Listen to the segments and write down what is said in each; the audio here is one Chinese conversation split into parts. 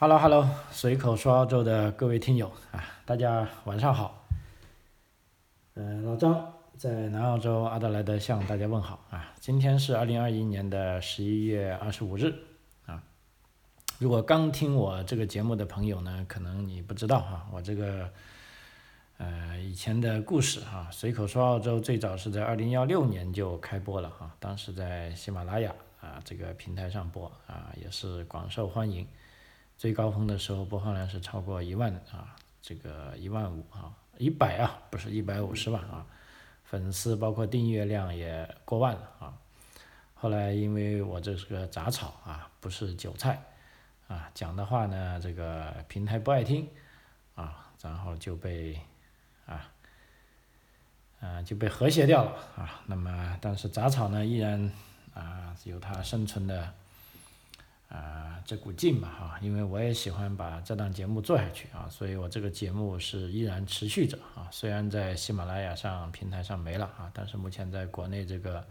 Hello，Hello，随口说澳洲的各位听友啊，大家晚上好。嗯，老张在南澳洲阿德莱德向大家问好啊。今天是二零二一年的十一月二十五日啊。如果刚听我这个节目的朋友呢，可能你不知道哈，我这个呃以前的故事哈，随口说澳洲最早是在二零幺六年就开播了哈，当时在喜马拉雅啊这个平台上播啊，也是广受欢迎。最高峰的时候播放量是超过一万啊，这个一万五啊，一百啊，不是一百五十万啊，粉丝包括订阅量也过万了啊。后来因为我这是个杂草啊，不是韭菜啊，讲的话呢，这个平台不爱听啊，然后就被啊，嗯，就被和谐掉了啊。那么但是杂草呢，依然啊有它生存的。啊，这股劲嘛哈，因为我也喜欢把这档节目做下去啊，所以我这个节目是依然持续着啊。虽然在喜马拉雅上平台上没了啊，但是目前在国内这个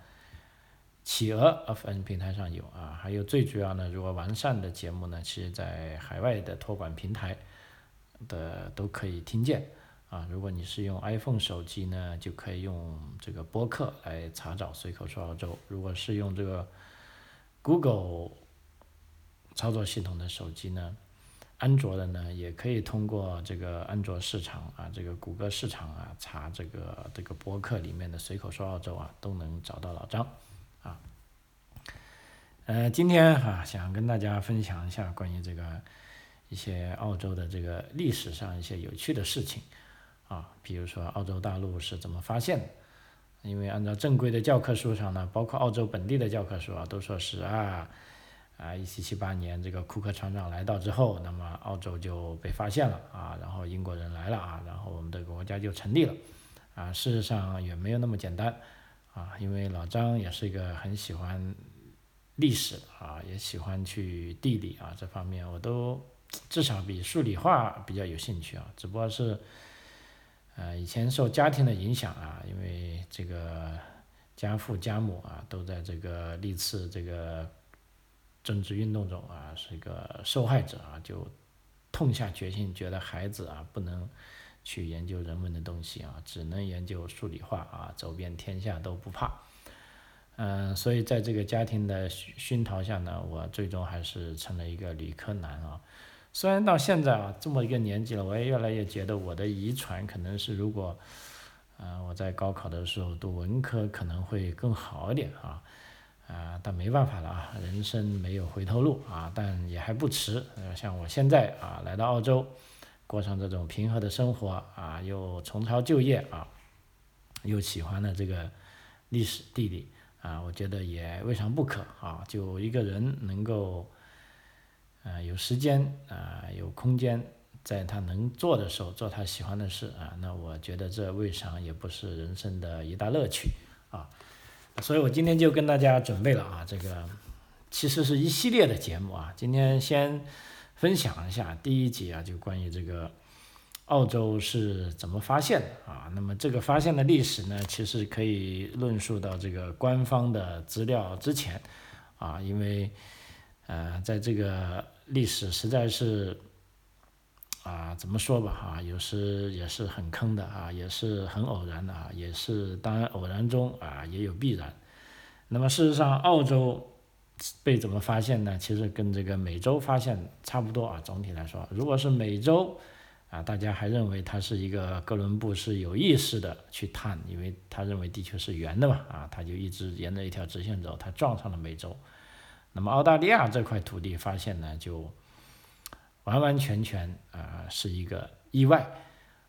企鹅 FM 平台上有啊，还有最主要呢，如果完善的节目呢，其实在海外的托管平台的都可以听见啊。如果你是用 iPhone 手机呢，就可以用这个播客来查找随口说澳洲。如果是用这个 Google 操作系统的手机呢，安卓的呢也可以通过这个安卓市场啊，这个谷歌市场啊，查这个这个博客里面的随口说澳洲啊，都能找到老张啊。呃，今天哈想跟大家分享一下关于这个一些澳洲的这个历史上一些有趣的事情啊，比如说澳洲大陆是怎么发现的？因为按照正规的教科书上呢，包括澳洲本地的教科书啊，都说是啊。啊，一七七八年这个库克船长来到之后，那么澳洲就被发现了啊，然后英国人来了啊，然后我们的国家就成立了啊。事实上也没有那么简单啊，因为老张也是一个很喜欢历史啊，也喜欢去地理啊这方面，我都至少比数理化比较有兴趣啊。只不过是呃以前受家庭的影响啊，因为这个家父家母啊都在这个历次这个。政治运动中啊，是一个受害者啊，就痛下决心，觉得孩子啊不能去研究人文的东西啊，只能研究数理化啊，走遍天下都不怕。嗯，所以在这个家庭的熏陶下呢，我最终还是成了一个理科男啊。虽然到现在啊这么一个年纪了，我也越来越觉得我的遗传可能是，如果嗯我在高考的时候读文科可能会更好一点啊。啊，但没办法了啊，人生没有回头路啊，但也还不迟。呃，像我现在啊，来到澳洲，过上这种平和的生活啊，又重操旧业啊，又喜欢了这个历史地理啊，我觉得也未尝不可啊。就一个人能够，呃，有时间啊，有空间，在他能做的时候做他喜欢的事啊，那我觉得这未尝也不是人生的一大乐趣啊。所以我今天就跟大家准备了啊，这个其实是一系列的节目啊。今天先分享一下第一集啊，就关于这个澳洲是怎么发现的啊。那么这个发现的历史呢，其实可以论述到这个官方的资料之前啊，因为呃，在这个历史实在是。啊，怎么说吧，哈，有时也是很坑的啊，也是很偶然的啊，也是当然偶然中啊也有必然。那么事实上，澳洲被怎么发现呢？其实跟这个美洲发现差不多啊。总体来说，如果是美洲啊，大家还认为它是一个哥伦布是有意识的去探，因为他认为地球是圆的嘛，啊，他就一直沿着一条直线走，他撞上了美洲。那么澳大利亚这块土地发现呢，就。完完全全啊是一个意外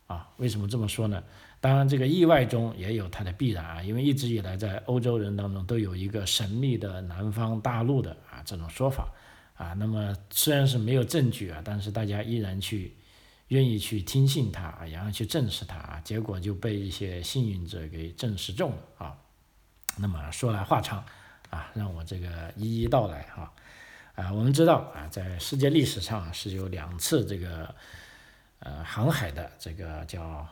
啊！为什么这么说呢？当然，这个意外中也有它的必然啊，因为一直以来在欧洲人当中都有一个神秘的南方大陆的啊这种说法啊。那么虽然是没有证据啊，但是大家依然去愿意去听信它啊，然后去证实它啊，结果就被一些幸运者给证实中了啊。那么说来话长啊，让我这个一一道来哈。啊，啊我们知道啊，在世界历史上是有两次这个呃航海的这个叫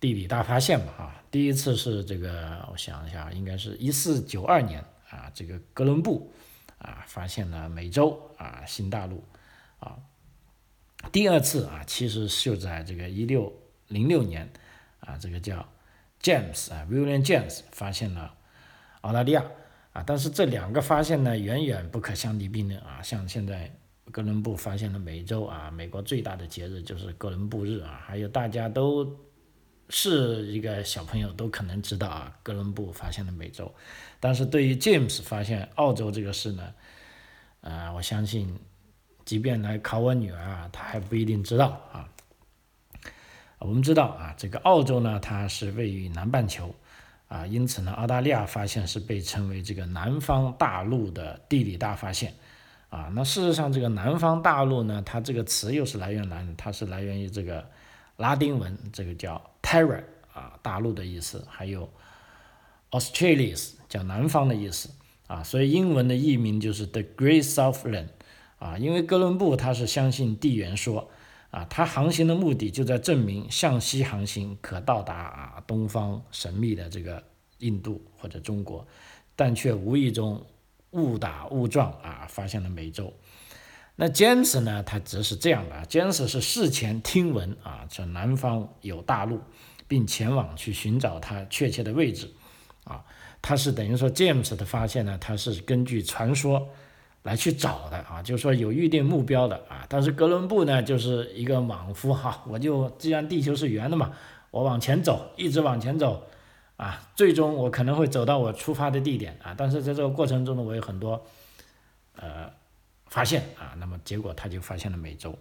地理大发现嘛啊，第一次是这个我想一下，应该是一四九二年啊，这个哥伦布啊发现了美洲啊新大陆啊，第二次啊，其实就在这个一六零六年啊，这个叫 James 啊，William James 发现了澳大利亚啊，但是这两个发现呢，远远不可相提并论啊。像现在哥伦布发现了美洲啊，美国最大的节日就是哥伦布日啊，还有大家都是一个小朋友都可能知道啊，哥伦布发现了美洲，但是对于 James 发现澳洲这个事呢，啊，我相信。即便来考我女儿啊，她还不一定知道啊。我们知道啊，这个澳洲呢，它是位于南半球啊，因此呢，澳大利亚发现是被称为这个南方大陆的地理大发现啊。那事实上，这个南方大陆呢，它这个词又是来源哪里？它是来源于这个拉丁文，这个叫 Terra 啊，大陆的意思，还有 Australis 叫南方的意思啊。所以英文的译名就是 The Great Southland。啊，因为哥伦布他是相信地缘说，啊，他航行的目的就在证明向西航行可到达啊东方神秘的这个印度或者中国，但却无意中误打误撞啊发现了美洲。那坚持呢，他则是这样的，坚持是事前听闻啊，这南方有大陆，并前往去寻找它确切的位置，啊，他是等于说 James 的发现呢，他是根据传说。来去找的啊，就是说有预定目标的啊，但是哥伦布呢，就是一个莽夫哈，我就既然地球是圆的嘛，我往前走，一直往前走，啊，最终我可能会走到我出发的地点啊，但是在这个过程中呢，我有很多呃发现啊，那么结果他就发现了美洲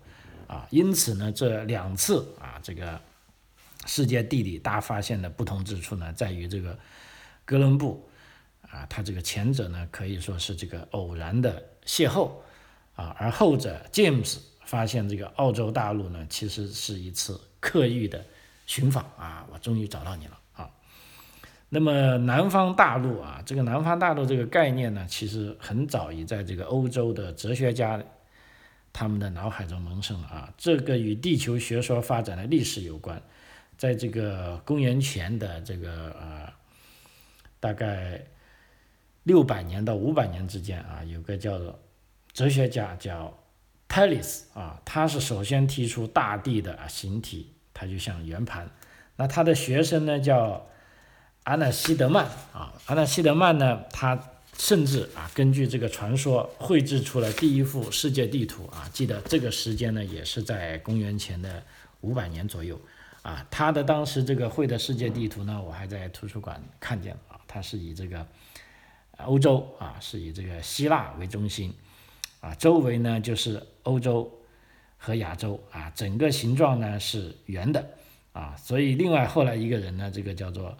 啊，因此呢，这两次啊，这个世界地理大发现的不同之处呢，在于这个哥伦布。啊，他这个前者呢，可以说是这个偶然的邂逅，啊，而后者 James 发现这个澳洲大陆呢，其实是一次刻意的寻访啊，我终于找到你了啊。那么南方大陆啊，这个南方大陆这个概念呢，其实很早已在这个欧洲的哲学家他们的脑海中萌生了啊，这个与地球学说发展的历史有关，在这个公元前的这个呃，大概。六百年到五百年之间啊，有个叫做哲学家叫 Thales 啊，他是首先提出大地的形体，它就像圆盘。那他的学生呢叫阿纳西德曼啊，阿纳西德曼呢，他甚至啊根据这个传说绘制出了第一幅世界地图啊，记得这个时间呢也是在公元前的五百年左右啊。他的当时这个绘的世界地图呢，我还在图书馆看见了啊，他是以这个。欧洲啊，是以这个希腊为中心，啊，周围呢就是欧洲和亚洲啊，整个形状呢是圆的啊，所以另外后来一个人呢，这个叫做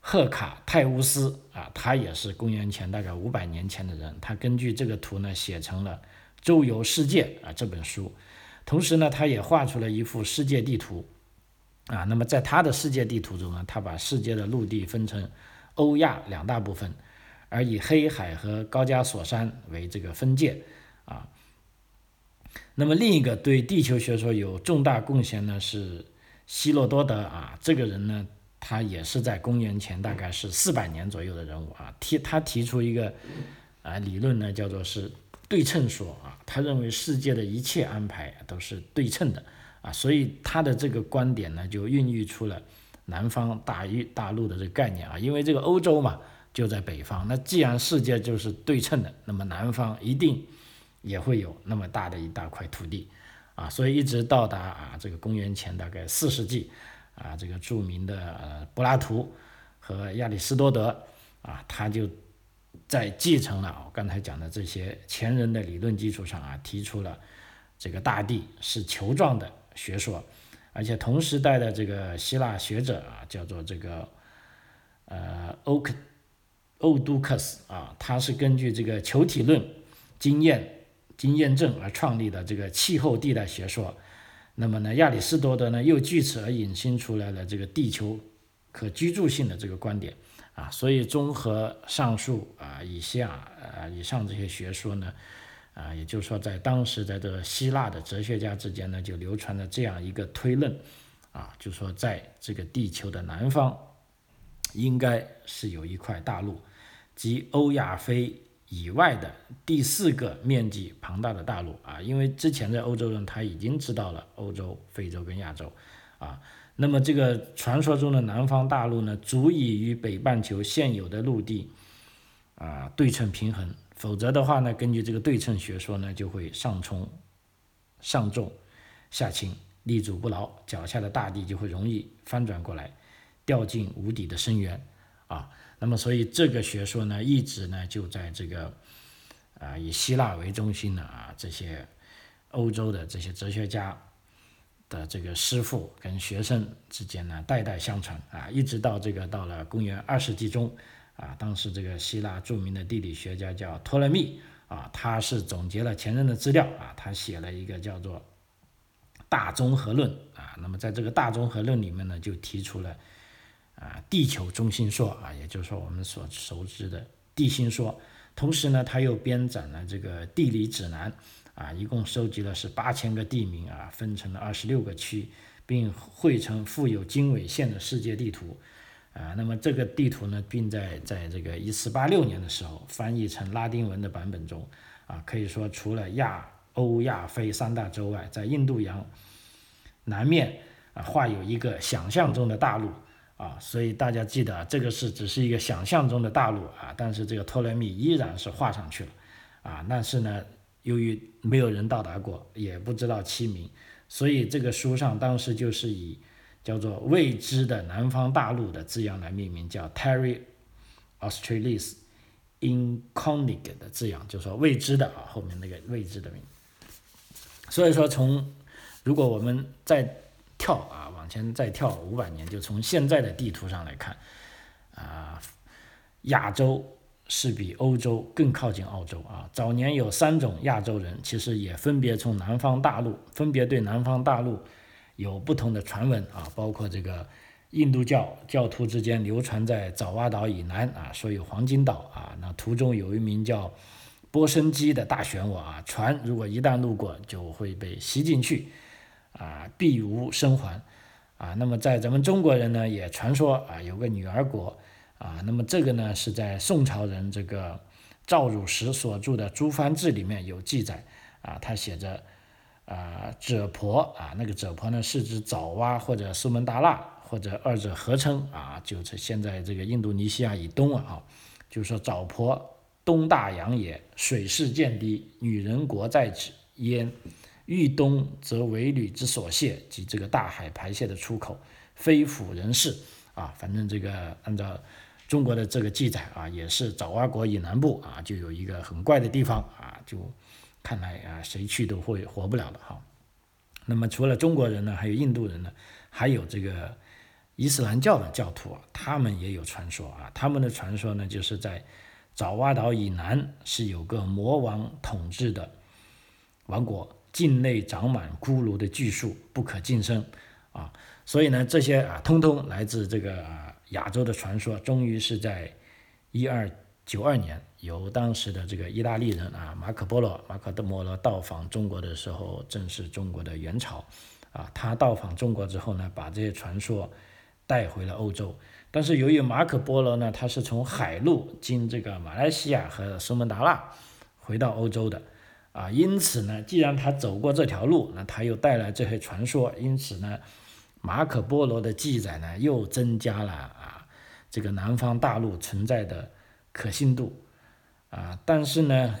赫卡泰乌斯啊，他也是公元前大概五百年前的人，他根据这个图呢写成了《周游世界》啊这本书，同时呢，他也画出了一幅世界地图啊，那么在他的世界地图中呢，他把世界的陆地分成欧亚两大部分。而以黑海和高加索山为这个分界，啊，那么另一个对地球学说有重大贡献呢是希罗多德啊，这个人呢，他也是在公元前大概是四百年左右的人物啊，提他提出一个啊理论呢，叫做是对称说啊，他认为世界的一切安排都是对称的啊，所以他的这个观点呢，就孕育出了南方大域大陆的这个概念啊，因为这个欧洲嘛。就在北方，那既然世界就是对称的，那么南方一定也会有那么大的一大块土地，啊，所以一直到达啊这个公元前大概四世纪，啊这个著名的呃柏拉图和亚里士多德啊，他就在继承了我刚才讲的这些前人的理论基础上啊，提出了这个大地是球状的学说，而且同时代的这个希腊学者啊，叫做这个呃欧克。欧杜克斯啊，他是根据这个球体论经验经验证而创立的这个气候地带学说。那么呢，亚里士多德呢又据此而引申出来了这个地球可居住性的这个观点啊。所以综合上述啊以下啊以上这些学说呢啊，也就是说在当时在这个希腊的哲学家之间呢就流传了这样一个推论啊，就说在这个地球的南方应该是有一块大陆。及欧亚非以外的第四个面积庞大的大陆啊，因为之前在欧洲人他已经知道了欧洲、非洲跟亚洲啊，那么这个传说中的南方大陆呢，足以与北半球现有的陆地啊对称平衡，否则的话呢，根据这个对称学说呢，就会上冲上重下轻，立足不牢，脚下的大地就会容易翻转过来，掉进无底的深渊啊。那么，所以这个学说呢，一直呢就在这个啊以希腊为中心的啊这些欧洲的这些哲学家的这个师傅跟学生之间呢代代相传啊，一直到这个到了公元二世纪中啊，当时这个希腊著名的地理学家叫托勒密啊，他是总结了前人的资料啊，他写了一个叫做《大综合论》啊，那么在这个《大综合论》里面呢，就提出了。啊，地球中心说啊，也就是说我们所熟知的地心说。同时呢，他又编纂了这个地理指南啊，一共收集了是八千个地名啊，分成了二十六个区，并绘成富有经纬线的世界地图啊。那么这个地图呢，并在在这个一四八六年的时候翻译成拉丁文的版本中啊，可以说除了亚欧亚非三大洲外，在印度洋南面啊，画有一个想象中的大陆。啊，所以大家记得，啊这个是只是一个想象中的大陆啊，但是这个托勒密依然是画上去了，啊，但是呢，由于没有人到达过，也不知道其名，所以这个书上当时就是以叫做未知的南方大陆的字样来命名，叫 Terry Australis Incognita 的字样，就说未知的啊，后面那个未知的名。所以说，从如果我们在跳啊，往前再跳五百年，就从现在的地图上来看，啊，亚洲是比欧洲更靠近澳洲啊。早年有三种亚洲人，其实也分别从南方大陆，分别对南方大陆有不同的传闻啊，包括这个印度教教徒之间流传在爪哇岛以南啊，说有黄金岛啊，那途中有一名叫波申基的大漩涡啊，船如果一旦路过就会被吸进去。啊，必无生还，啊，那么在咱们中国人呢，也传说啊，有个女儿国，啊，那么这个呢是在宋朝人这个赵汝实所著的《诸藩志》里面有记载，啊，他写着，啊，者婆，啊，那个者婆呢是指爪哇或者苏门答腊或者二者合称，啊，就是现在这个印度尼西亚以东啊，就是说爪婆东大洋也，水势渐低，女人国在此焉。豫东则为吕之所泻及这个大海排泄的出口，非府人士啊，反正这个按照中国的这个记载啊，也是爪哇国以南部啊，就有一个很怪的地方啊，就看来啊，谁去都会活不了的哈。那么除了中国人呢，还有印度人呢，还有这个伊斯兰教的教徒啊，他们也有传说啊，他们的传说呢，就是在爪哇岛以南是有个魔王统治的王国。境内长满骷髅的巨树，不可近身，啊，所以呢，这些啊，通通来自这个亚洲的传说。终于是在一二九二年，由当时的这个意大利人啊，马可波罗，马可德摩罗到访中国的时候，正是中国的元朝，啊，他到访中国之后呢，把这些传说带回了欧洲。但是由于马可波罗呢，他是从海路经这个马来西亚和苏门答腊回到欧洲的。啊，因此呢，既然他走过这条路，那他又带来这些传说，因此呢，马可波罗的记载呢，又增加了啊这个南方大陆存在的可信度啊。但是呢，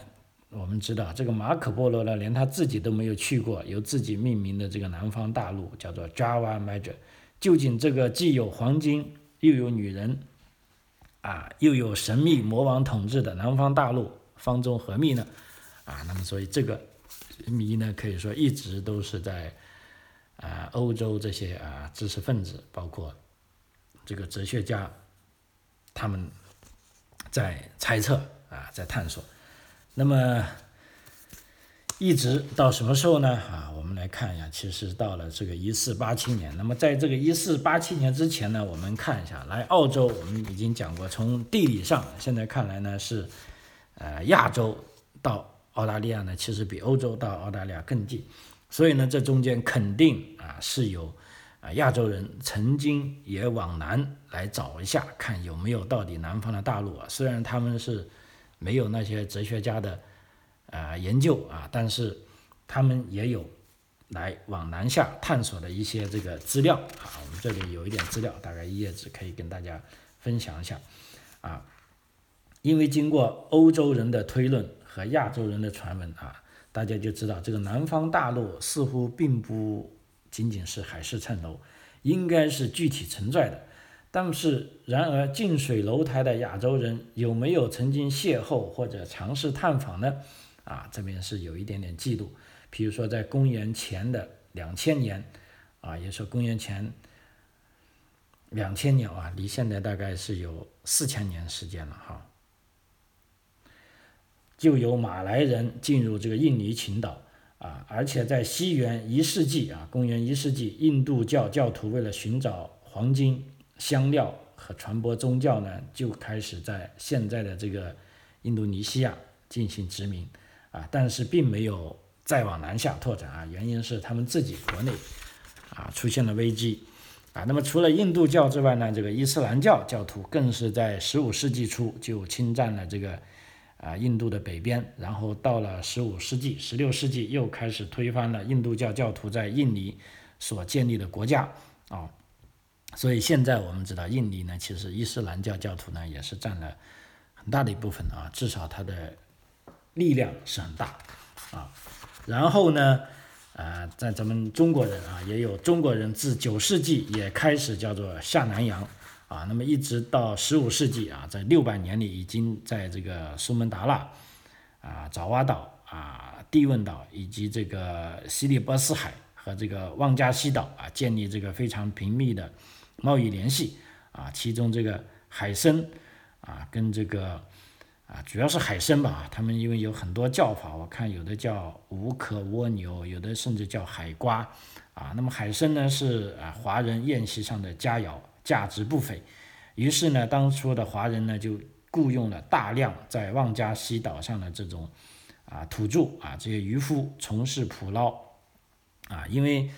我们知道这个马可波罗呢，连他自己都没有去过，由自己命名的这个南方大陆叫做 Java Major，究竟这个既有黄金又有女人啊，又有神秘魔王统治的南方大陆，方中何秘呢？啊，那么所以这个谜呢，可以说一直都是在啊欧洲这些啊知识分子，包括这个哲学家，他们在猜测啊，在探索。那么一直到什么时候呢？啊，我们来看一下，其实到了这个一四八七年。那么在这个一四八七年之前呢，我们看一下，来澳洲，我们已经讲过，从地理上现在看来呢是呃亚洲到。澳大利亚呢，其实比欧洲到澳大利亚更近，所以呢，这中间肯定啊是有啊亚洲人曾经也往南来找一下，看有没有到底南方的大陆啊。虽然他们是没有那些哲学家的呃研究啊，但是他们也有来往南下探索的一些这个资料啊。我们这里有一点资料，大概一页纸可以跟大家分享一下啊。因为经过欧洲人的推论和亚洲人的传闻啊，大家就知道这个南方大陆似乎并不仅仅是海市蜃楼，应该是具体存在的。但是，然而近水楼台的亚洲人有没有曾经邂逅或者尝试探访呢？啊，这边是有一点点记录。比如说，在公元前的两千年，啊，也说公元前两千年啊，离现在大概是有四千年时间了哈。就有马来人进入这个印尼群岛啊，而且在西元一世纪啊，公元一世纪，印度教教徒为了寻找黄金、香料和传播宗教呢，就开始在现在的这个印度尼西亚进行殖民啊，但是并没有再往南下拓展啊，原因是他们自己国内啊出现了危机啊。那么除了印度教之外呢，这个伊斯兰教教徒更是在十五世纪初就侵占了这个。啊，印度的北边，然后到了十五世纪、十六世纪，又开始推翻了印度教教徒在印尼所建立的国家啊。所以现在我们知道，印尼呢，其实伊斯兰教教徒呢也是占了很大的一部分啊，至少它的力量是很大啊。然后呢，呃，在咱们中国人啊，也有中国人自九世纪也开始叫做下南洋。啊，那么一直到十五世纪啊，在六百年里，已经在这个苏门答腊、啊爪哇岛、啊帝汶岛以及这个西里波斯海和这个旺加西岛啊，建立这个非常频密的贸易联系啊。其中这个海参啊，跟这个啊，主要是海参吧，他们因为有很多叫法，我看有的叫无壳蜗牛，有的甚至叫海瓜啊。那么海参呢，是啊华人宴席上的佳肴。价值不菲，于是呢，当初的华人呢就雇佣了大量在旺加西岛上的这种啊土著啊这些渔夫从事捕捞啊，因为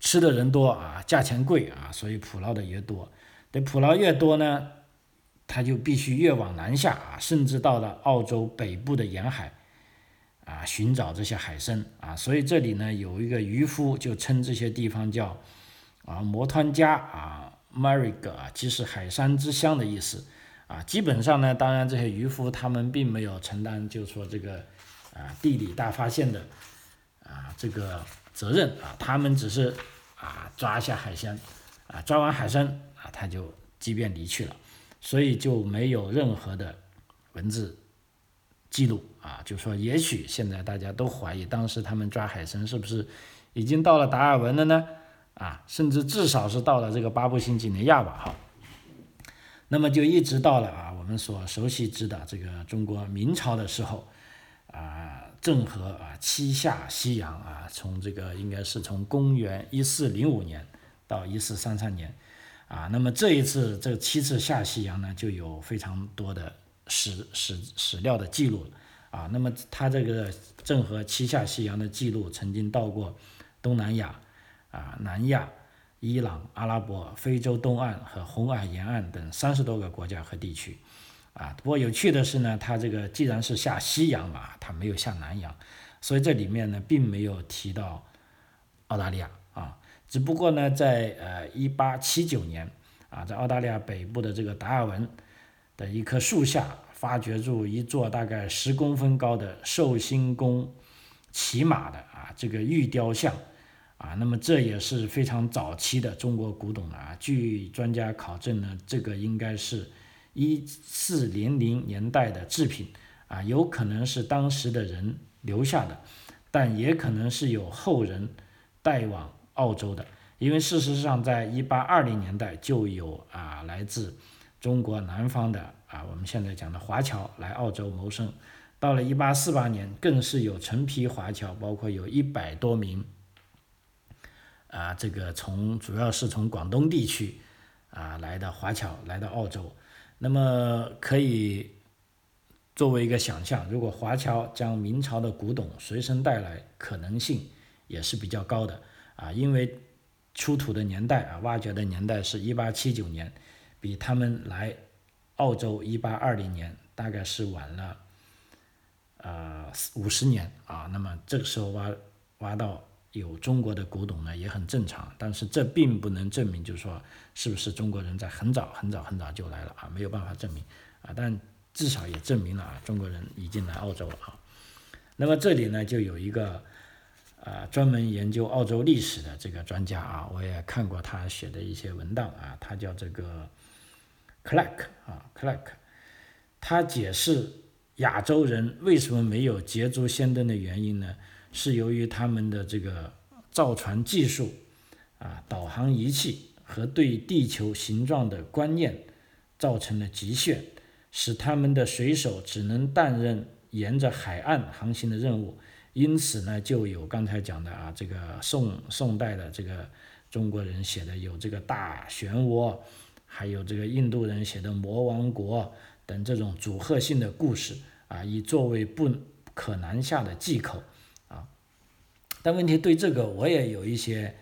吃的人多啊，价钱贵啊，所以捕捞的越多。得捕捞越多呢，他就必须越往南下啊，甚至到了澳洲北部的沿海啊寻找这些海参啊。所以这里呢有一个渔夫就称这些地方叫啊摩团加啊。Mariga 啊，即是海山之乡的意思啊。基本上呢，当然这些渔夫他们并没有承担，就是说这个啊地理大发现的啊这个责任啊，他们只是啊抓一下海参啊，抓完海参啊他就即便离去了，所以就没有任何的文字记录啊。就说也许现在大家都怀疑，当时他们抓海参是不是已经到了达尔文了呢？啊，甚至至少是到了这个巴布新几内亚吧，哈。那么就一直到了啊，我们所熟悉知的这个中国明朝的时候，啊，郑和啊七下西洋啊，从这个应该是从公元一四零五年到一四三三年，啊，那么这一次这七次下西洋呢，就有非常多的史史史料的记录了，啊，那么他这个郑和七下西洋的记录曾经到过东南亚。啊，南亚、伊朗、阿拉伯、非洲东岸和红海沿岸等三十多个国家和地区，啊，不过有趣的是呢，它这个既然是下西洋嘛，它没有下南洋，所以这里面呢并没有提到澳大利亚啊，只不过呢，在呃一八七九年啊，在澳大利亚北部的这个达尔文的一棵树下，发掘出一座大概十公分高的寿星公骑马的啊这个玉雕像。啊，那么这也是非常早期的中国古董了啊。据专家考证呢，这个应该是一四零零年代的制品啊，有可能是当时的人留下的，但也可能是有后人带往澳洲的。因为事实上，在一八二零年代就有啊来自中国南方的啊我们现在讲的华侨来澳洲谋生，到了一八四八年，更是有成批华侨，包括有一百多名。啊，这个从主要是从广东地区啊来的华侨来到澳洲，那么可以作为一个想象，如果华侨将明朝的古董随身带来，可能性也是比较高的。啊，因为出土的年代啊，挖掘的年代是一八七九年，比他们来澳洲一八二零年大概是晚了呃五十年。啊，那么这个时候挖挖到有中国的古董呢也很正常，但是这并不能证明就是说是不是中国人在很早很早很早就来了啊，没有办法证明啊，但至少也证明了啊中国人已经来澳洲了啊。那么这里呢就有一个。啊，专门研究澳洲历史的这个专家啊，我也看过他写的一些文档啊，他叫这个 Clark 啊，Clark，他解释亚洲人为什么没有捷足先登的原因呢？是由于他们的这个造船技术啊、导航仪器和对地球形状的观念造成了极限，使他们的水手只能担任沿着海岸航行的任务。因此呢，就有刚才讲的啊，这个宋宋代的这个中国人写的有这个大漩涡，还有这个印度人写的魔王国等这种组合性的故事啊，以作为不可南下的借口。但问题对这个我也有一些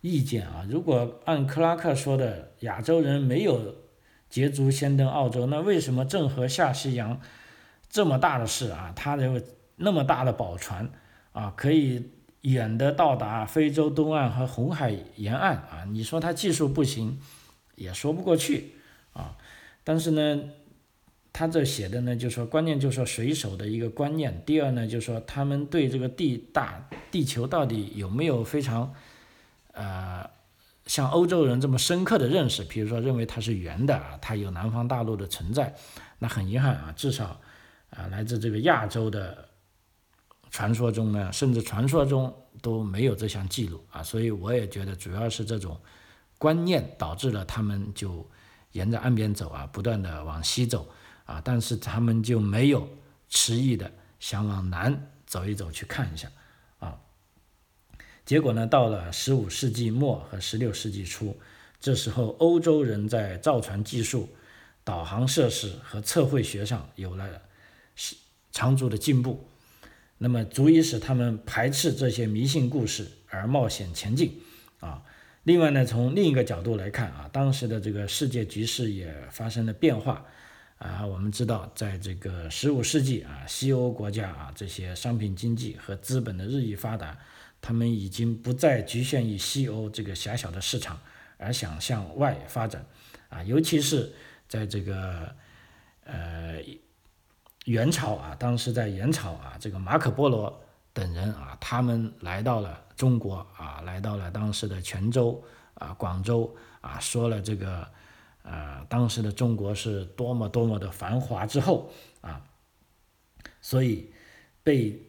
意见啊。如果按克拉克说的，亚洲人没有捷足先登澳洲，那为什么郑和下西洋这么大的事啊，他的那么大的宝船？啊，可以远的到达非洲东岸和红海沿岸啊！你说他技术不行，也说不过去啊。但是呢，他这写的呢，就说关键就是说水手的一个观念。第二呢，就是说他们对这个地大地球到底有没有非常呃像欧洲人这么深刻的认识？比如说认为它是圆的啊，它有南方大陆的存在。那很遗憾啊，至少啊来自这个亚洲的。传说中呢，甚至传说中都没有这项记录啊，所以我也觉得主要是这种观念导致了他们就沿着岸边走啊，不断的往西走啊，但是他们就没有迟疑的想往南走一走去看一下啊。结果呢，到了十五世纪末和十六世纪初，这时候欧洲人在造船技术、导航设施和测绘学上有了长足的进步。那么足以使他们排斥这些迷信故事而冒险前进啊。另外呢，从另一个角度来看啊，当时的这个世界局势也发生了变化啊。我们知道，在这个十五世纪啊，西欧国家啊，这些商品经济和资本的日益发达，他们已经不再局限于西欧这个狭小的市场，而想向外发展啊。尤其是在这个呃。元朝啊，当时在元朝啊，这个马可波罗等人啊，他们来到了中国啊，来到了当时的泉州啊、广州啊，说了这个啊，当时的中国是多么多么的繁华之后啊，所以被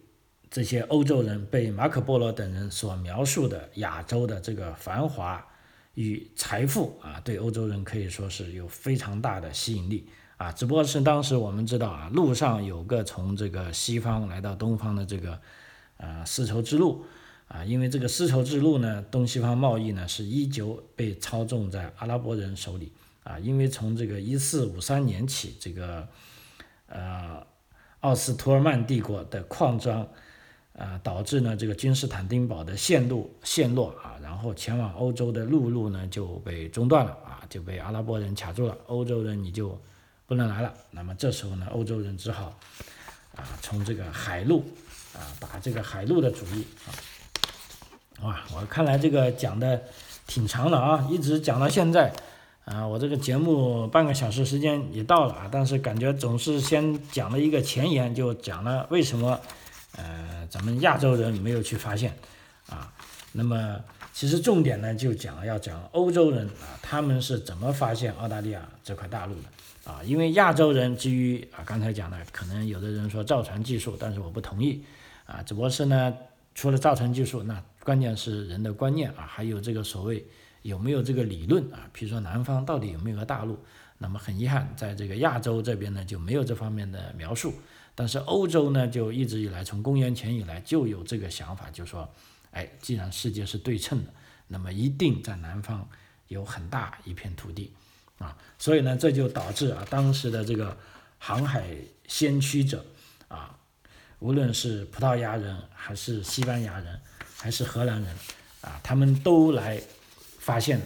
这些欧洲人、被马可波罗等人所描述的亚洲的这个繁华与财富啊，对欧洲人可以说是有非常大的吸引力。啊，只不过是当时我们知道啊，路上有个从这个西方来到东方的这个，呃，丝绸之路，啊，因为这个丝绸之路呢，东西方贸易呢是依旧被操纵在阿拉伯人手里，啊，因为从这个一四五三年起，这个，呃，奥斯图尔曼帝国的扩张，啊，导致呢这个君士坦丁堡的线路陷落啊，然后前往欧洲的陆路呢就被中断了啊，就被阿拉伯人卡住了，欧洲人你就。不能来了，那么这时候呢，欧洲人只好啊，从这个海路啊，打这个海路的主意啊。哇，我看来这个讲的挺长的啊，一直讲到现在啊，我这个节目半个小时时间也到了啊，但是感觉总是先讲了一个前言，就讲了为什么呃咱们亚洲人没有去发现啊。那么其实重点呢，就讲要讲欧洲人啊，他们是怎么发现澳大利亚这块大陆的。啊，因为亚洲人基于啊刚才讲的，可能有的人说造船技术，但是我不同意，啊，只不过是呢，除了造船技术，那关键是人的观念啊，还有这个所谓有没有这个理论啊，比如说南方到底有没有个大陆，那么很遗憾，在这个亚洲这边呢就没有这方面的描述，但是欧洲呢就一直以来从公元前以来就有这个想法，就说，哎，既然世界是对称的，那么一定在南方有很大一片土地。啊，所以呢，这就导致啊，当时的这个航海先驱者啊，无论是葡萄牙人，还是西班牙人，还是荷兰人啊，他们都来发现、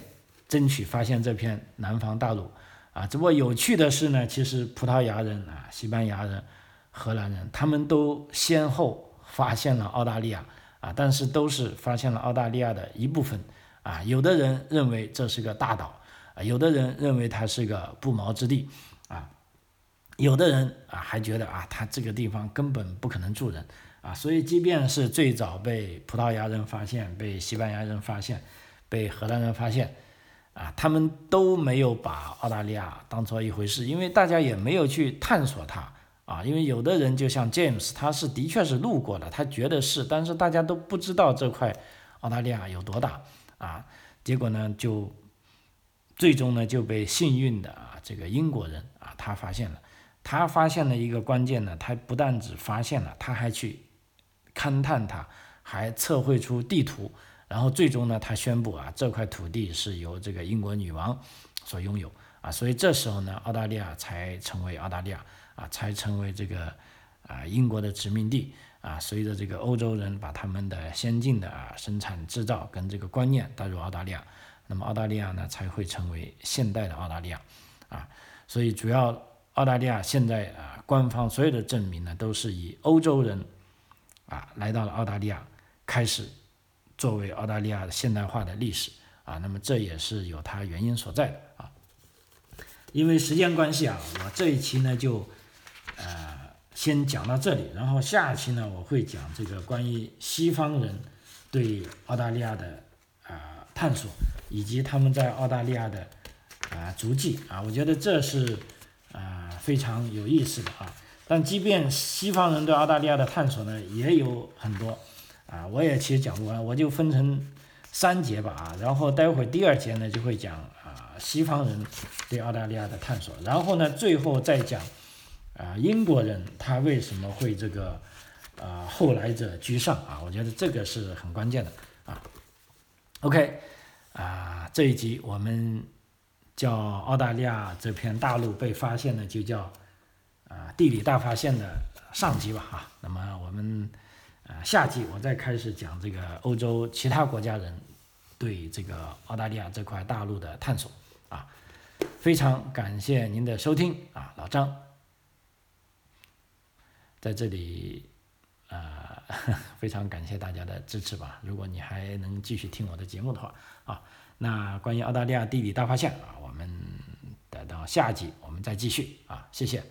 争取发现这片南方大陆啊。只不过有趣的是呢，其实葡萄牙人啊、西班牙人、荷兰人，他们都先后发现了澳大利亚啊，但是都是发现了澳大利亚的一部分啊。有的人认为这是个大岛啊，有的人认为它是个不毛之地啊，有的人啊还觉得啊，它这个地方根本不可能住人啊。所以，即便是最早被葡萄牙人发现、被西班牙人发现、被荷兰人发现。啊，他们都没有把澳大利亚当做一回事，因为大家也没有去探索它啊。因为有的人就像 James，他是的确是路过了，他觉得是，但是大家都不知道这块澳大利亚有多大啊。结果呢，就最终呢就被幸运的啊这个英国人啊他发现了，他发现了一个关键呢，他不但只发现了，他还去勘探它，还测绘出地图。然后最终呢，他宣布啊，这块土地是由这个英国女王所拥有啊，所以这时候呢，澳大利亚才成为澳大利亚啊，才成为这个啊英国的殖民地啊。随着这个欧洲人把他们的先进的啊生产制造跟这个观念带入澳大利亚，那么澳大利亚呢才会成为现代的澳大利亚啊。所以主要澳大利亚现在啊官方所有的证明呢，都是以欧洲人啊来到了澳大利亚开始。作为澳大利亚现代化的历史啊，那么这也是有它原因所在的啊。因为时间关系啊，我这一期呢就呃先讲到这里，然后下一期呢我会讲这个关于西方人对澳大利亚的啊探索，以及他们在澳大利亚的啊足迹啊，我觉得这是啊非常有意思的啊。但即便西方人对澳大利亚的探索呢，也有很多。啊，我也其实讲不完，我就分成三节吧啊，然后待会儿第二节呢就会讲啊西方人对澳大利亚的探索，然后呢最后再讲啊英国人他为什么会这个啊后来者居上啊，我觉得这个是很关键的啊。OK 啊这一集我们叫澳大利亚这片大陆被发现呢就叫啊地理大发现的上集吧啊，那么我们。啊，下季我再开始讲这个欧洲其他国家人对这个澳大利亚这块大陆的探索啊，非常感谢您的收听啊，老张在这里啊，非常感谢大家的支持吧。如果你还能继续听我的节目的话啊，那关于澳大利亚地理大发现啊，我们等到下集我们再继续啊，谢谢。